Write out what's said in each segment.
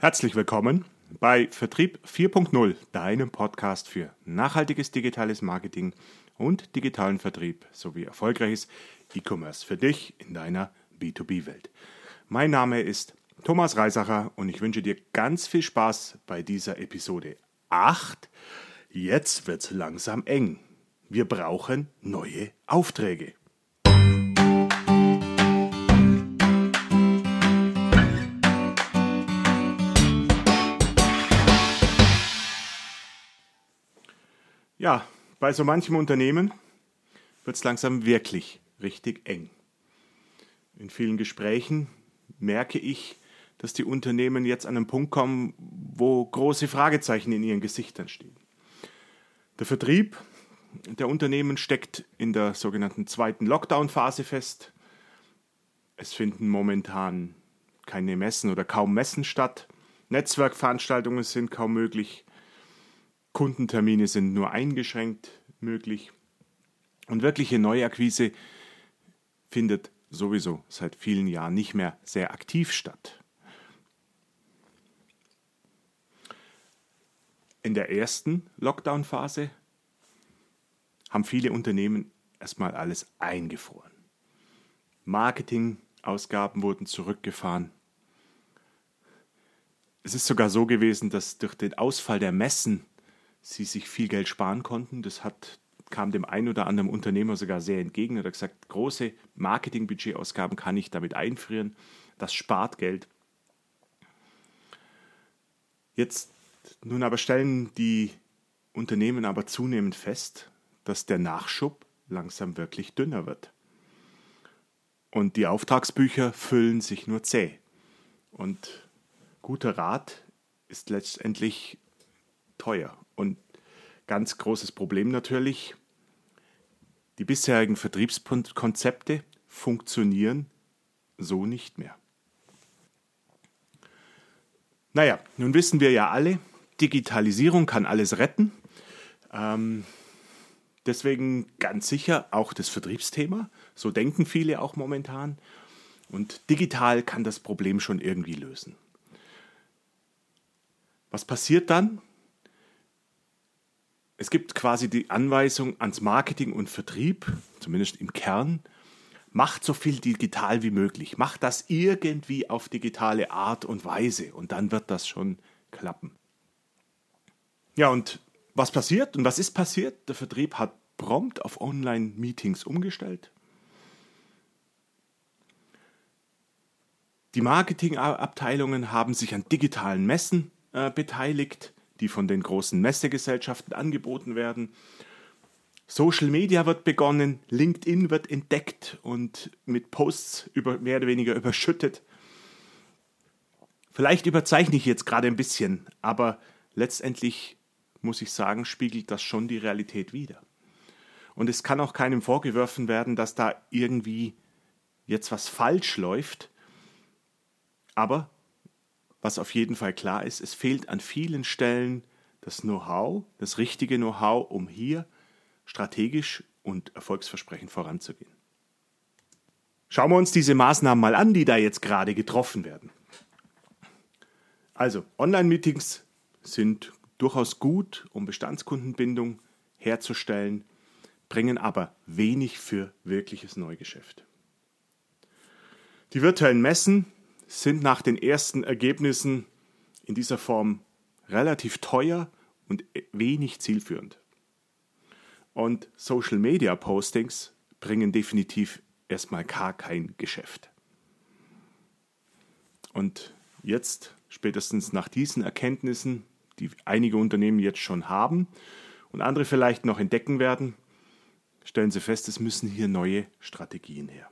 Herzlich willkommen bei Vertrieb 4.0, deinem Podcast für nachhaltiges digitales Marketing und digitalen Vertrieb sowie erfolgreiches E-Commerce für dich in deiner B2B-Welt. Mein Name ist Thomas Reisacher und ich wünsche dir ganz viel Spaß bei dieser Episode 8. Jetzt wird's langsam eng. Wir brauchen neue Aufträge. Ja, bei so manchem Unternehmen wird es langsam wirklich richtig eng. In vielen Gesprächen merke ich, dass die Unternehmen jetzt an einen Punkt kommen, wo große Fragezeichen in ihren Gesichtern stehen. Der Vertrieb der Unternehmen steckt in der sogenannten zweiten Lockdown-Phase fest. Es finden momentan keine Messen oder kaum Messen statt. Netzwerkveranstaltungen sind kaum möglich. Kundentermine sind nur eingeschränkt möglich. Und wirkliche Neuakquise findet sowieso seit vielen Jahren nicht mehr sehr aktiv statt. In der ersten Lockdown-Phase haben viele Unternehmen erstmal alles eingefroren. Marketingausgaben wurden zurückgefahren. Es ist sogar so gewesen, dass durch den Ausfall der Messen sie sich viel Geld sparen konnten. Das hat, kam dem einen oder anderen Unternehmer sogar sehr entgegen. Er hat gesagt, große Marketingbudgetausgaben kann ich damit einfrieren. Das spart Geld. Jetzt nun aber stellen die Unternehmen aber zunehmend fest, dass der Nachschub langsam wirklich dünner wird. Und die Auftragsbücher füllen sich nur zäh. Und guter Rat ist letztendlich teuer. Und ganz großes Problem natürlich, die bisherigen Vertriebskonzepte funktionieren so nicht mehr. Naja, nun wissen wir ja alle, Digitalisierung kann alles retten. Ähm, deswegen ganz sicher auch das Vertriebsthema. So denken viele auch momentan. Und digital kann das Problem schon irgendwie lösen. Was passiert dann? Es gibt quasi die Anweisung ans Marketing und Vertrieb, zumindest im Kern, macht so viel digital wie möglich. Macht das irgendwie auf digitale Art und Weise und dann wird das schon klappen. Ja, und was passiert und was ist passiert? Der Vertrieb hat prompt auf Online-Meetings umgestellt. Die Marketingabteilungen haben sich an digitalen Messen äh, beteiligt die von den großen Messegesellschaften angeboten werden. Social Media wird begonnen, LinkedIn wird entdeckt und mit Posts über, mehr oder weniger überschüttet. Vielleicht überzeichne ich jetzt gerade ein bisschen, aber letztendlich muss ich sagen, spiegelt das schon die Realität wider. Und es kann auch keinem vorgeworfen werden, dass da irgendwie jetzt was falsch läuft. Aber was auf jeden Fall klar ist, es fehlt an vielen Stellen das Know-how, das richtige Know-how, um hier strategisch und erfolgsversprechend voranzugehen. Schauen wir uns diese Maßnahmen mal an, die da jetzt gerade getroffen werden. Also, Online-Meetings sind durchaus gut, um Bestandskundenbindung herzustellen, bringen aber wenig für wirkliches Neugeschäft. Die virtuellen Messen sind nach den ersten Ergebnissen in dieser Form relativ teuer und wenig zielführend. Und Social Media Postings bringen definitiv erstmal gar kein Geschäft. Und jetzt, spätestens nach diesen Erkenntnissen, die einige Unternehmen jetzt schon haben und andere vielleicht noch entdecken werden, stellen sie fest, es müssen hier neue Strategien her.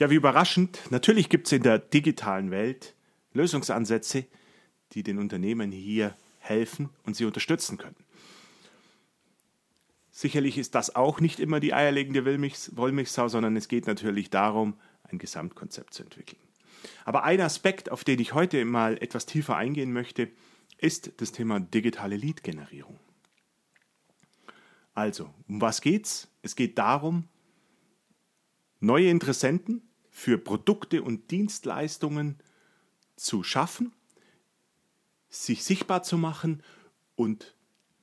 Ja, wie überraschend. Natürlich gibt es in der digitalen Welt Lösungsansätze, die den Unternehmen hier helfen und sie unterstützen können. Sicherlich ist das auch nicht immer die eierlegende Wollmilchsau, sondern es geht natürlich darum, ein Gesamtkonzept zu entwickeln. Aber ein Aspekt, auf den ich heute mal etwas tiefer eingehen möchte, ist das Thema digitale Lead-Generierung. Also, um was geht's? Es geht darum, neue Interessenten für Produkte und Dienstleistungen zu schaffen, sich sichtbar zu machen und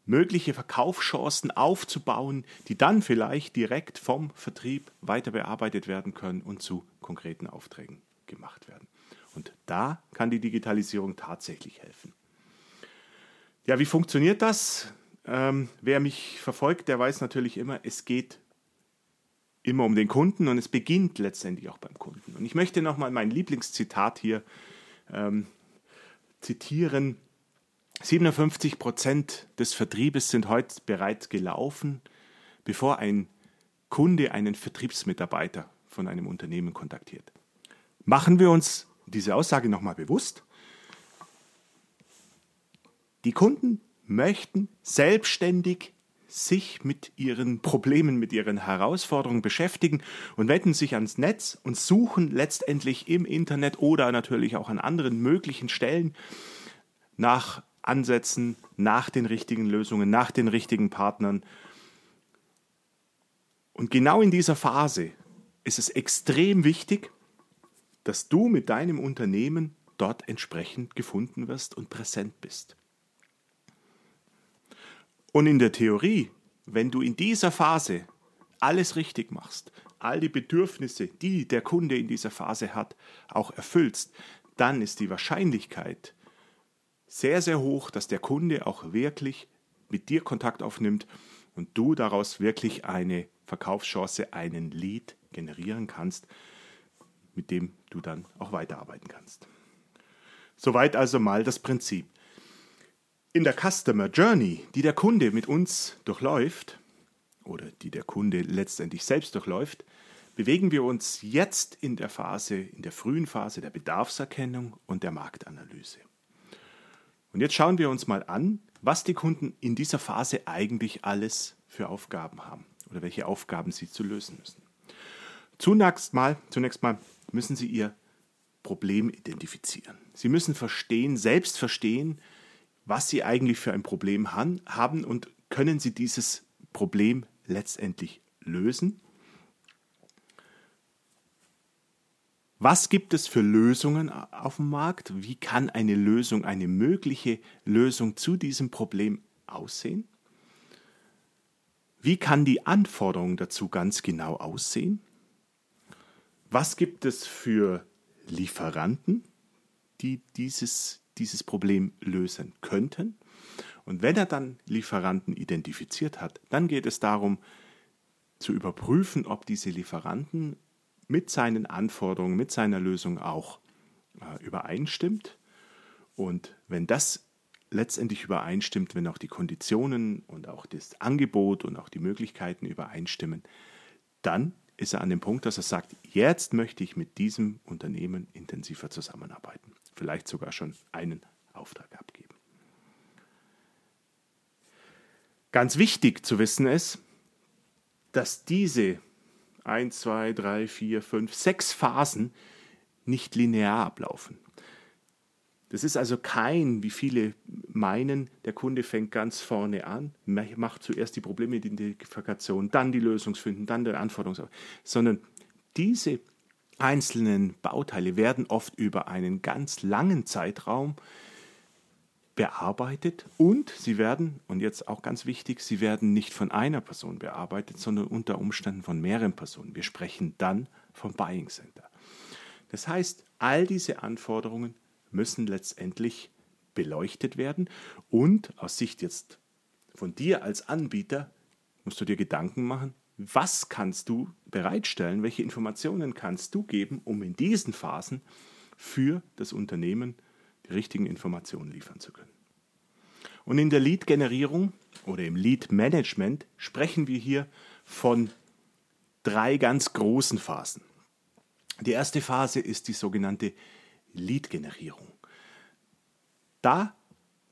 mögliche Verkaufschancen aufzubauen, die dann vielleicht direkt vom Vertrieb weiter bearbeitet werden können und zu konkreten Aufträgen gemacht werden. Und da kann die Digitalisierung tatsächlich helfen. Ja, wie funktioniert das? Ähm, wer mich verfolgt, der weiß natürlich immer, es geht immer um den Kunden und es beginnt letztendlich auch beim Kunden. Und ich möchte nochmal mein Lieblingszitat hier ähm, zitieren. 57 Prozent des Vertriebes sind heute bereits gelaufen, bevor ein Kunde einen Vertriebsmitarbeiter von einem Unternehmen kontaktiert. Machen wir uns diese Aussage nochmal bewusst. Die Kunden möchten selbstständig sich mit ihren Problemen, mit ihren Herausforderungen beschäftigen und wenden sich ans Netz und suchen letztendlich im Internet oder natürlich auch an anderen möglichen Stellen nach Ansätzen, nach den richtigen Lösungen, nach den richtigen Partnern. Und genau in dieser Phase ist es extrem wichtig, dass du mit deinem Unternehmen dort entsprechend gefunden wirst und präsent bist. Und in der Theorie, wenn du in dieser Phase alles richtig machst, all die Bedürfnisse, die der Kunde in dieser Phase hat, auch erfüllst, dann ist die Wahrscheinlichkeit sehr, sehr hoch, dass der Kunde auch wirklich mit dir Kontakt aufnimmt und du daraus wirklich eine Verkaufschance, einen Lead generieren kannst, mit dem du dann auch weiterarbeiten kannst. Soweit also mal das Prinzip. In der Customer Journey, die der Kunde mit uns durchläuft, oder die der Kunde letztendlich selbst durchläuft, bewegen wir uns jetzt in der Phase, in der frühen Phase der Bedarfserkennung und der Marktanalyse. Und jetzt schauen wir uns mal an, was die Kunden in dieser Phase eigentlich alles für Aufgaben haben oder welche Aufgaben sie zu lösen müssen. Zunächst mal, zunächst mal müssen sie ihr Problem identifizieren. Sie müssen verstehen, selbst verstehen, was sie eigentlich für ein Problem haben und können sie dieses Problem letztendlich lösen. Was gibt es für Lösungen auf dem Markt? Wie kann eine Lösung, eine mögliche Lösung zu diesem Problem aussehen? Wie kann die Anforderung dazu ganz genau aussehen? Was gibt es für Lieferanten, die dieses dieses Problem lösen könnten. Und wenn er dann Lieferanten identifiziert hat, dann geht es darum zu überprüfen, ob diese Lieferanten mit seinen Anforderungen, mit seiner Lösung auch äh, übereinstimmt. Und wenn das letztendlich übereinstimmt, wenn auch die Konditionen und auch das Angebot und auch die Möglichkeiten übereinstimmen, dann ist er an dem Punkt, dass er sagt, jetzt möchte ich mit diesem Unternehmen intensiver zusammenarbeiten vielleicht sogar schon einen Auftrag abgeben. Ganz wichtig zu wissen ist, dass diese 1, 2, 3, 4, 5, 6 Phasen nicht linear ablaufen. Das ist also kein, wie viele meinen, der Kunde fängt ganz vorne an, macht zuerst die Problemidentifikation, dann die Lösungsfinden, dann die Anforderungs, sondern diese einzelnen Bauteile werden oft über einen ganz langen Zeitraum bearbeitet und sie werden, und jetzt auch ganz wichtig, sie werden nicht von einer Person bearbeitet, sondern unter Umständen von mehreren Personen. Wir sprechen dann vom Buying Center. Das heißt, all diese Anforderungen müssen letztendlich beleuchtet werden und aus Sicht jetzt von dir als Anbieter musst du dir Gedanken machen, was kannst du bereitstellen, welche Informationen kannst du geben, um in diesen Phasen für das Unternehmen die richtigen Informationen liefern zu können. Und in der Lead-Generierung oder im Lead-Management sprechen wir hier von drei ganz großen Phasen. Die erste Phase ist die sogenannte Lead-Generierung. Da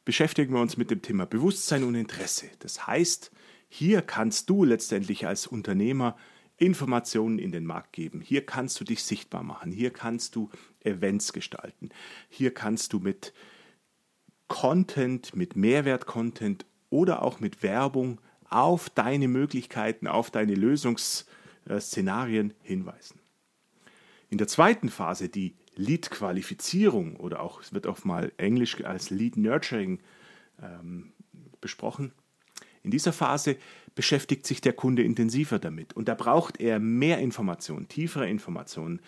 beschäftigen wir uns mit dem Thema Bewusstsein und Interesse. Das heißt, hier kannst du letztendlich als Unternehmer Informationen in den Markt geben. Hier kannst du dich sichtbar machen. Hier kannst du Events gestalten. Hier kannst du mit Content, mit Mehrwert-Content oder auch mit Werbung auf deine Möglichkeiten, auf deine Lösungsszenarien hinweisen. In der zweiten Phase, die Lead-Qualifizierung oder auch, es wird auch mal Englisch als Lead-Nurturing ähm, besprochen. In dieser Phase beschäftigt sich der Kunde intensiver damit und da braucht er mehr Informationen, tiefere Informationen.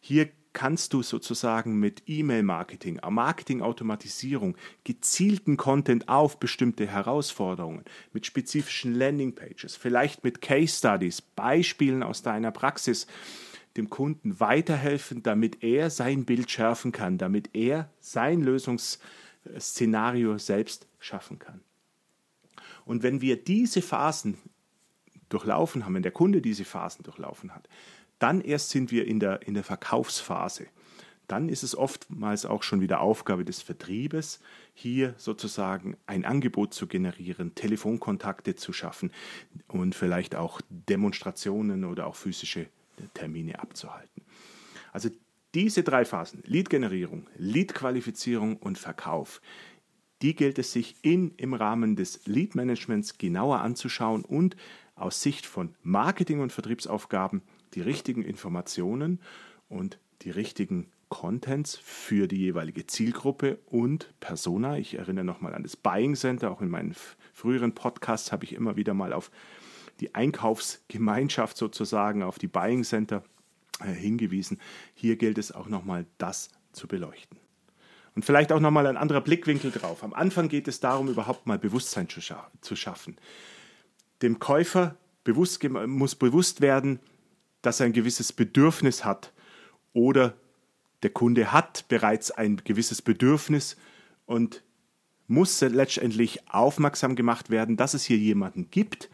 Hier kannst du sozusagen mit E-Mail-Marketing, Marketing-Automatisierung, gezielten Content auf bestimmte Herausforderungen, mit spezifischen Landing-Pages, vielleicht mit Case-Studies, Beispielen aus deiner Praxis, dem Kunden weiterhelfen, damit er sein Bild schärfen kann, damit er sein Lösungsszenario selbst schaffen kann. Und wenn wir diese Phasen durchlaufen haben, wenn der Kunde diese Phasen durchlaufen hat, dann erst sind wir in der, in der Verkaufsphase. Dann ist es oftmals auch schon wieder Aufgabe des Vertriebes, hier sozusagen ein Angebot zu generieren, Telefonkontakte zu schaffen und vielleicht auch Demonstrationen oder auch physische Termine abzuhalten. Also diese drei Phasen, Lead-Generierung, Lead-Qualifizierung und Verkauf, die gilt es sich in, im Rahmen des Lead-Managements genauer anzuschauen und aus Sicht von Marketing- und Vertriebsaufgaben die richtigen Informationen und die richtigen Contents für die jeweilige Zielgruppe und Persona. Ich erinnere nochmal an das Buying Center. Auch in meinen früheren Podcasts habe ich immer wieder mal auf die Einkaufsgemeinschaft sozusagen, auf die Buying Center äh, hingewiesen. Hier gilt es auch nochmal, das zu beleuchten. Und vielleicht auch nochmal ein anderer Blickwinkel drauf. Am Anfang geht es darum, überhaupt mal Bewusstsein zu, scha zu schaffen. Dem Käufer bewusst, muss bewusst werden, dass er ein gewisses Bedürfnis hat oder der Kunde hat bereits ein gewisses Bedürfnis und muss letztendlich aufmerksam gemacht werden, dass es hier jemanden gibt,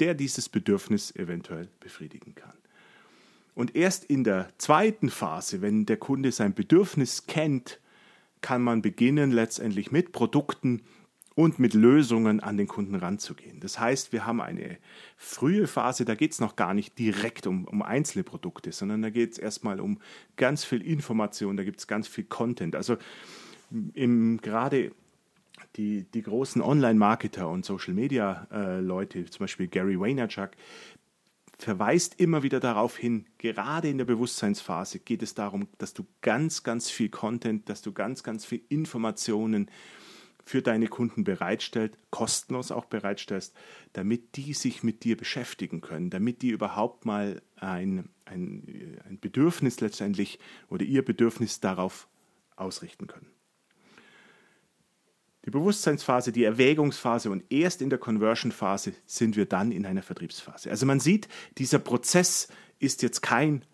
der dieses Bedürfnis eventuell befriedigen kann. Und erst in der zweiten Phase, wenn der Kunde sein Bedürfnis kennt, kann man beginnen, letztendlich mit Produkten und mit Lösungen an den Kunden ranzugehen. Das heißt, wir haben eine frühe Phase, da geht es noch gar nicht direkt um, um einzelne Produkte, sondern da geht es erstmal um ganz viel Information, da gibt es ganz viel Content. Also im, gerade die, die großen Online-Marketer und Social-Media-Leute, äh, zum Beispiel Gary Vaynerchuk, verweist immer wieder darauf hin, gerade in der Bewusstseinsphase geht es darum, dass du ganz, ganz viel Content, dass du ganz, ganz viel Informationen für deine Kunden bereitstellt, kostenlos auch bereitstellst, damit die sich mit dir beschäftigen können, damit die überhaupt mal ein, ein, ein Bedürfnis letztendlich oder ihr Bedürfnis darauf ausrichten können. Die Bewusstseinsphase, die Erwägungsphase und erst in der Conversion-Phase sind wir dann in einer Vertriebsphase. Also man sieht, dieser Prozess ist jetzt kein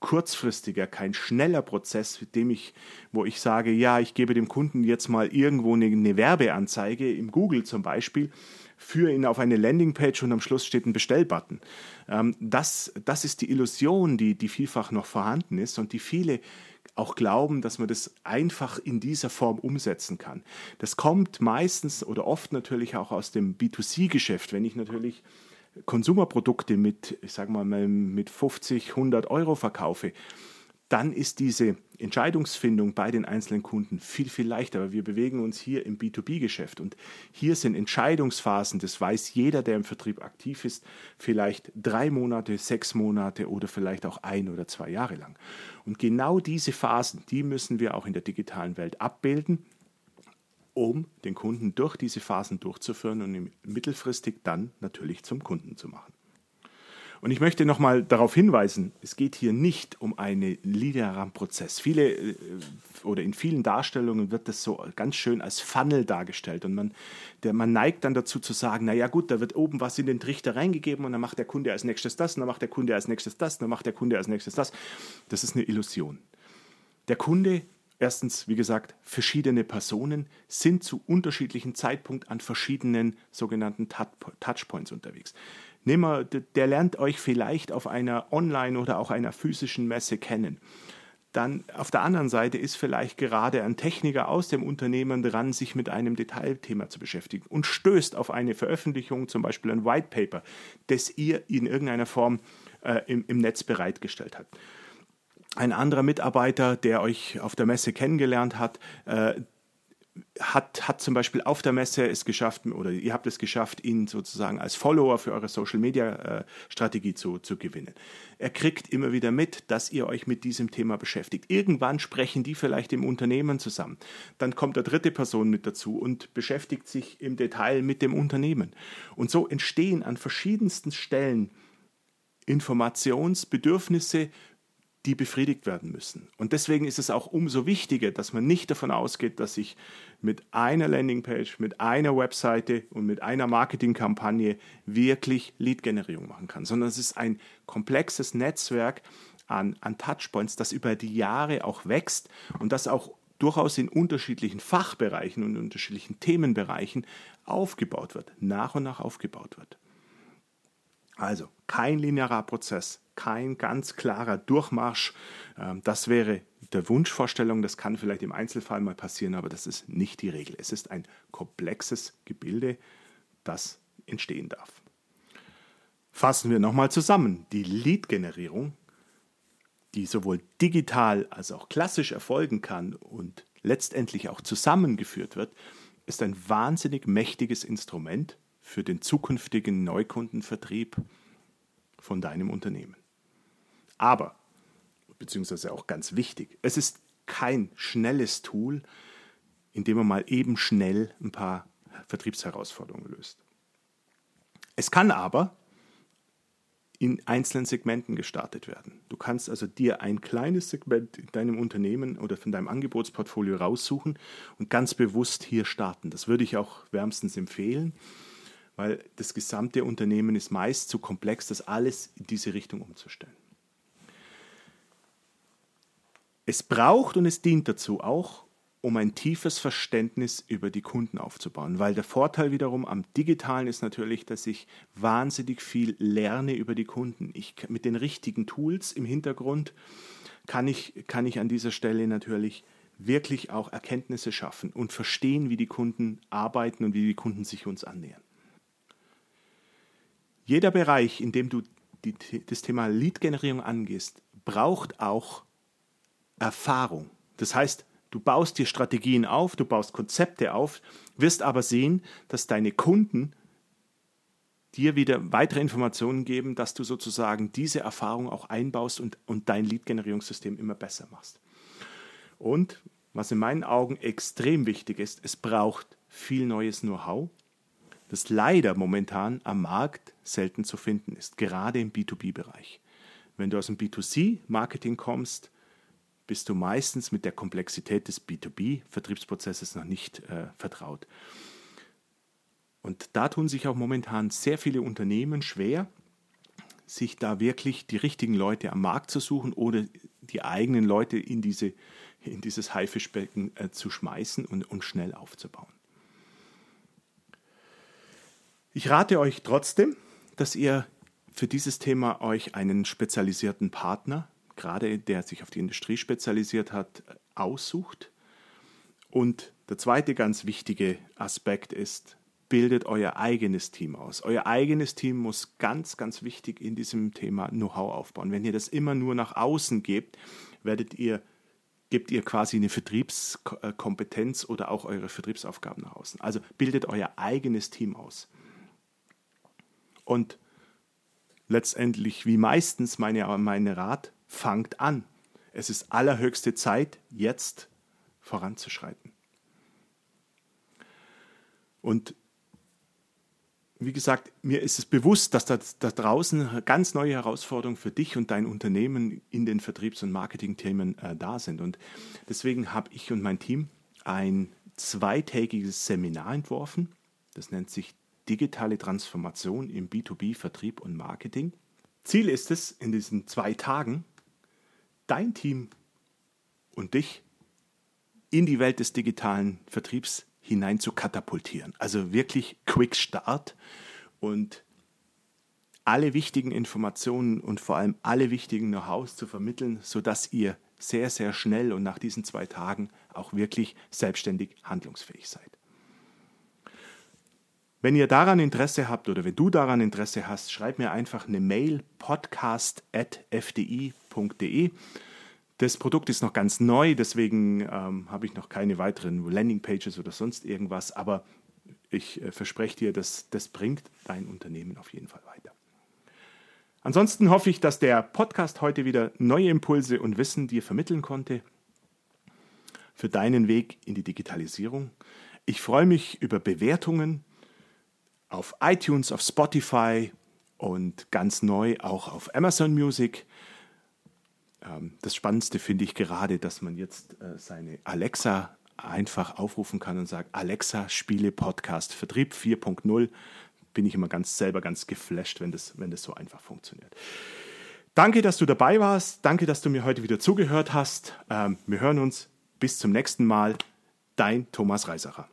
kurzfristiger, kein schneller Prozess, dem ich, wo ich sage, ja, ich gebe dem Kunden jetzt mal irgendwo eine, eine Werbeanzeige im Google zum Beispiel, führe ihn auf eine Landingpage und am Schluss steht ein Bestellbutton. Ähm, das, das ist die Illusion, die, die vielfach noch vorhanden ist und die viele auch glauben, dass man das einfach in dieser Form umsetzen kann. Das kommt meistens oder oft natürlich auch aus dem B2C-Geschäft, wenn ich natürlich Konsumerprodukte mit, ich sage mal, mit 50, 100 Euro verkaufe, dann ist diese Entscheidungsfindung bei den einzelnen Kunden viel, viel leichter. Aber wir bewegen uns hier im B2B-Geschäft und hier sind Entscheidungsphasen, das weiß jeder, der im Vertrieb aktiv ist, vielleicht drei Monate, sechs Monate oder vielleicht auch ein oder zwei Jahre lang. Und genau diese Phasen, die müssen wir auch in der digitalen Welt abbilden um den Kunden durch diese Phasen durchzuführen und mittelfristig dann natürlich zum Kunden zu machen. Und ich möchte nochmal darauf hinweisen, es geht hier nicht um einen linearen Prozess. Viele äh, oder in vielen Darstellungen wird das so ganz schön als Funnel dargestellt und man, der, man neigt dann dazu zu sagen, naja gut, da wird oben was in den Trichter reingegeben und dann macht der Kunde als nächstes das, und dann macht der Kunde als nächstes das, und dann macht der Kunde als nächstes das. Das ist eine Illusion. Der Kunde Erstens, wie gesagt, verschiedene Personen sind zu unterschiedlichen Zeitpunkten an verschiedenen sogenannten Touchpoints unterwegs. Wir, der lernt euch vielleicht auf einer Online- oder auch einer physischen Messe kennen. Dann auf der anderen Seite ist vielleicht gerade ein Techniker aus dem Unternehmen dran, sich mit einem Detailthema zu beschäftigen und stößt auf eine Veröffentlichung, zum Beispiel ein White Paper, das ihr in irgendeiner Form äh, im, im Netz bereitgestellt habt ein anderer Mitarbeiter, der euch auf der Messe kennengelernt hat, äh, hat, hat zum Beispiel auf der Messe es geschafft, oder ihr habt es geschafft, ihn sozusagen als Follower für eure Social Media äh, Strategie zu, zu gewinnen. Er kriegt immer wieder mit, dass ihr euch mit diesem Thema beschäftigt. Irgendwann sprechen die vielleicht im Unternehmen zusammen. Dann kommt eine dritte Person mit dazu und beschäftigt sich im Detail mit dem Unternehmen. Und so entstehen an verschiedensten Stellen Informationsbedürfnisse, die befriedigt werden müssen. Und deswegen ist es auch umso wichtiger, dass man nicht davon ausgeht, dass ich mit einer Landingpage, mit einer Webseite und mit einer Marketingkampagne wirklich Lead-Generierung machen kann, sondern es ist ein komplexes Netzwerk an, an Touchpoints, das über die Jahre auch wächst und das auch durchaus in unterschiedlichen Fachbereichen und unterschiedlichen Themenbereichen aufgebaut wird, nach und nach aufgebaut wird. Also kein linearer Prozess, kein ganz klarer Durchmarsch. Ähm, das wäre der Wunschvorstellung, das kann vielleicht im Einzelfall mal passieren, aber das ist nicht die Regel. Es ist ein komplexes Gebilde, das entstehen darf. Fassen wir nochmal zusammen. Die Lead-Generierung, die sowohl digital als auch klassisch erfolgen kann und letztendlich auch zusammengeführt wird, ist ein wahnsinnig mächtiges Instrument für den zukünftigen Neukundenvertrieb von deinem Unternehmen. Aber, beziehungsweise auch ganz wichtig, es ist kein schnelles Tool, in dem man mal eben schnell ein paar Vertriebsherausforderungen löst. Es kann aber in einzelnen Segmenten gestartet werden. Du kannst also dir ein kleines Segment in deinem Unternehmen oder von deinem Angebotsportfolio raussuchen und ganz bewusst hier starten. Das würde ich auch wärmstens empfehlen weil das gesamte Unternehmen ist meist zu komplex, das alles in diese Richtung umzustellen. Es braucht und es dient dazu auch, um ein tiefes Verständnis über die Kunden aufzubauen, weil der Vorteil wiederum am digitalen ist natürlich, dass ich wahnsinnig viel lerne über die Kunden. Ich mit den richtigen Tools im Hintergrund kann ich, kann ich an dieser Stelle natürlich wirklich auch Erkenntnisse schaffen und verstehen, wie die Kunden arbeiten und wie die Kunden sich uns annähern. Jeder Bereich, in dem du die, das Thema Lead-Generierung angehst, braucht auch Erfahrung. Das heißt, du baust dir Strategien auf, du baust Konzepte auf, wirst aber sehen, dass deine Kunden dir wieder weitere Informationen geben, dass du sozusagen diese Erfahrung auch einbaust und, und dein Lead-Generierungssystem immer besser machst. Und was in meinen Augen extrem wichtig ist, es braucht viel neues Know-how, das leider momentan am Markt selten zu finden ist, gerade im B2B-Bereich. Wenn du aus dem B2C-Marketing kommst, bist du meistens mit der Komplexität des B2B-Vertriebsprozesses noch nicht äh, vertraut. Und da tun sich auch momentan sehr viele Unternehmen schwer, sich da wirklich die richtigen Leute am Markt zu suchen oder die eigenen Leute in, diese, in dieses Haifischbecken äh, zu schmeißen und, und schnell aufzubauen. Ich rate euch trotzdem, dass ihr für dieses Thema euch einen spezialisierten Partner, gerade der sich auf die Industrie spezialisiert hat, aussucht. Und der zweite ganz wichtige Aspekt ist, bildet euer eigenes Team aus. Euer eigenes Team muss ganz, ganz wichtig in diesem Thema Know-how aufbauen. Wenn ihr das immer nur nach außen gebt, werdet ihr, gebt ihr quasi eine Vertriebskompetenz oder auch eure Vertriebsaufgaben nach außen. Also bildet euer eigenes Team aus. Und letztendlich, wie meistens, meine, meine Rat, fangt an. Es ist allerhöchste Zeit, jetzt voranzuschreiten. Und wie gesagt, mir ist es bewusst, dass da, da draußen ganz neue Herausforderungen für dich und dein Unternehmen in den Vertriebs- und Marketingthemen äh, da sind. Und deswegen habe ich und mein Team ein zweitägiges Seminar entworfen. Das nennt sich digitale Transformation im B2B-Vertrieb und Marketing. Ziel ist es, in diesen zwei Tagen dein Team und dich in die Welt des digitalen Vertriebs hinein zu katapultieren. Also wirklich Quick Start und alle wichtigen Informationen und vor allem alle wichtigen Know-hows zu vermitteln, sodass ihr sehr, sehr schnell und nach diesen zwei Tagen auch wirklich selbstständig handlungsfähig seid. Wenn ihr daran Interesse habt oder wenn du daran Interesse hast, schreib mir einfach eine Mail podcast.fdi.de. Das Produkt ist noch ganz neu, deswegen ähm, habe ich noch keine weiteren Landingpages oder sonst irgendwas, aber ich äh, verspreche dir, dass das bringt dein Unternehmen auf jeden Fall weiter. Ansonsten hoffe ich, dass der Podcast heute wieder neue Impulse und Wissen dir vermitteln konnte für deinen Weg in die Digitalisierung. Ich freue mich über Bewertungen auf iTunes, auf Spotify und ganz neu auch auf Amazon Music. Ähm, das Spannendste finde ich gerade, dass man jetzt äh, seine Alexa einfach aufrufen kann und sagt, Alexa, spiele Podcast Vertrieb 4.0. Bin ich immer ganz selber ganz geflasht, wenn das, wenn das so einfach funktioniert. Danke, dass du dabei warst. Danke, dass du mir heute wieder zugehört hast. Ähm, wir hören uns. Bis zum nächsten Mal. Dein Thomas Reisacher.